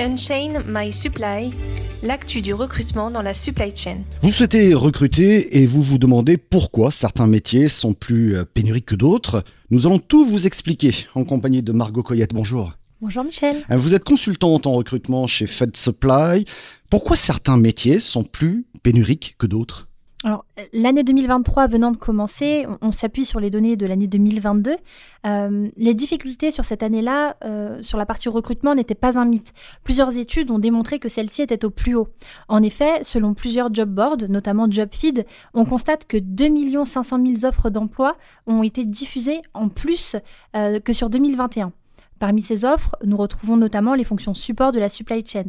Unchain My Supply, l'actu du recrutement dans la supply chain. Vous souhaitez recruter et vous vous demandez pourquoi certains métiers sont plus euh, pénuriques que d'autres. Nous allons tout vous expliquer en compagnie de Margot Coyette. Bonjour. Bonjour Michel. Euh, vous êtes consultante en recrutement chez Fed Supply. Pourquoi certains métiers sont plus pénuriques que d'autres? Alors, l'année 2023 venant de commencer, on, s'appuie sur les données de l'année 2022. Euh, les difficultés sur cette année-là, euh, sur la partie recrutement, n'étaient pas un mythe. Plusieurs études ont démontré que celle-ci était au plus haut. En effet, selon plusieurs job boards, notamment JobFeed, on constate que 2 500 000 offres d'emploi ont été diffusées en plus euh, que sur 2021. Parmi ces offres, nous retrouvons notamment les fonctions support de la supply chain.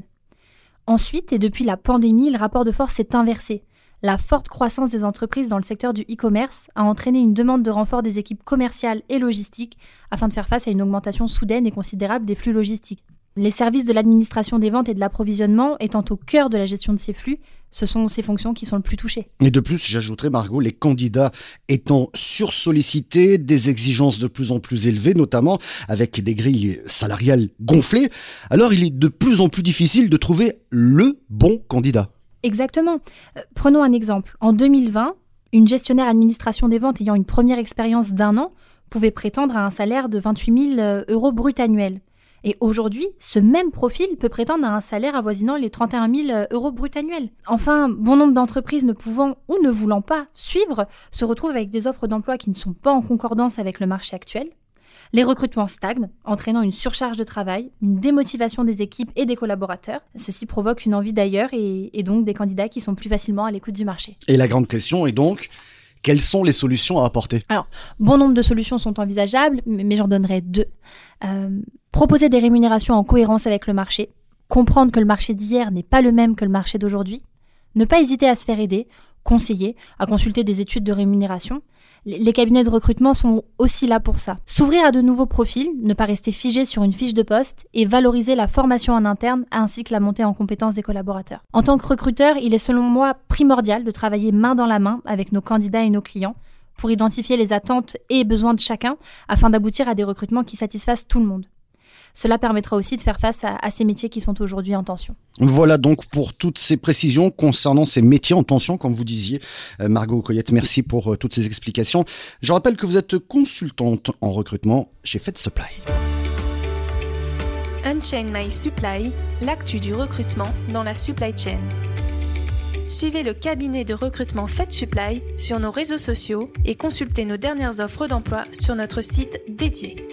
Ensuite, et depuis la pandémie, le rapport de force s'est inversé la forte croissance des entreprises dans le secteur du e-commerce a entraîné une demande de renfort des équipes commerciales et logistiques afin de faire face à une augmentation soudaine et considérable des flux logistiques. Les services de l'administration des ventes et de l'approvisionnement étant au cœur de la gestion de ces flux, ce sont ces fonctions qui sont le plus touchées. Et de plus, j'ajouterais, Margot, les candidats étant sursollicités, des exigences de plus en plus élevées, notamment avec des grilles salariales gonflées, alors il est de plus en plus difficile de trouver le bon candidat. Exactement. Euh, prenons un exemple. En 2020, une gestionnaire administration des ventes ayant une première expérience d'un an pouvait prétendre à un salaire de 28 000 euh, euros brut annuel. Et aujourd'hui, ce même profil peut prétendre à un salaire avoisinant les 31 000 euh, euros brut annuels. Enfin, bon nombre d'entreprises ne pouvant ou ne voulant pas suivre se retrouvent avec des offres d'emploi qui ne sont pas en concordance avec le marché actuel, les recrutements stagnent, entraînant une surcharge de travail, une démotivation des équipes et des collaborateurs. Ceci provoque une envie d'ailleurs et, donc des candidats qui sont plus facilement à l'écoute du marché. Et la grande question est donc, quelles sont les solutions à apporter? Alors, bon nombre de solutions sont envisageables, mais j'en donnerai deux. Euh, proposer des rémunérations en cohérence avec le marché, comprendre que le marché d'hier n'est pas le même que le marché d'aujourd'hui, ne pas hésiter à se faire aider, conseiller, à consulter des études de rémunération. Les cabinets de recrutement sont aussi là pour ça. S'ouvrir à de nouveaux profils, ne pas rester figé sur une fiche de poste et valoriser la formation en interne ainsi que la montée en compétences des collaborateurs. En tant que recruteur, il est selon moi primordial de travailler main dans la main avec nos candidats et nos clients pour identifier les attentes et besoins de chacun afin d'aboutir à des recrutements qui satisfassent tout le monde. Cela permettra aussi de faire face à, ces métiers qui sont aujourd'hui en tension. Voilà donc pour toutes ces précisions concernant ces métiers en tension, comme vous disiez. Euh, Margot Coyette, merci pour euh, toutes ces explications. Je rappelle que vous êtes consultante en recrutement chez Fed Supply. Unchain My Supply, l'actu du recrutement dans la supply chain. Suivez le cabinet de recrutement Fed Supply sur nos réseaux sociaux et consultez nos dernières offres d'emploi sur notre site dédié.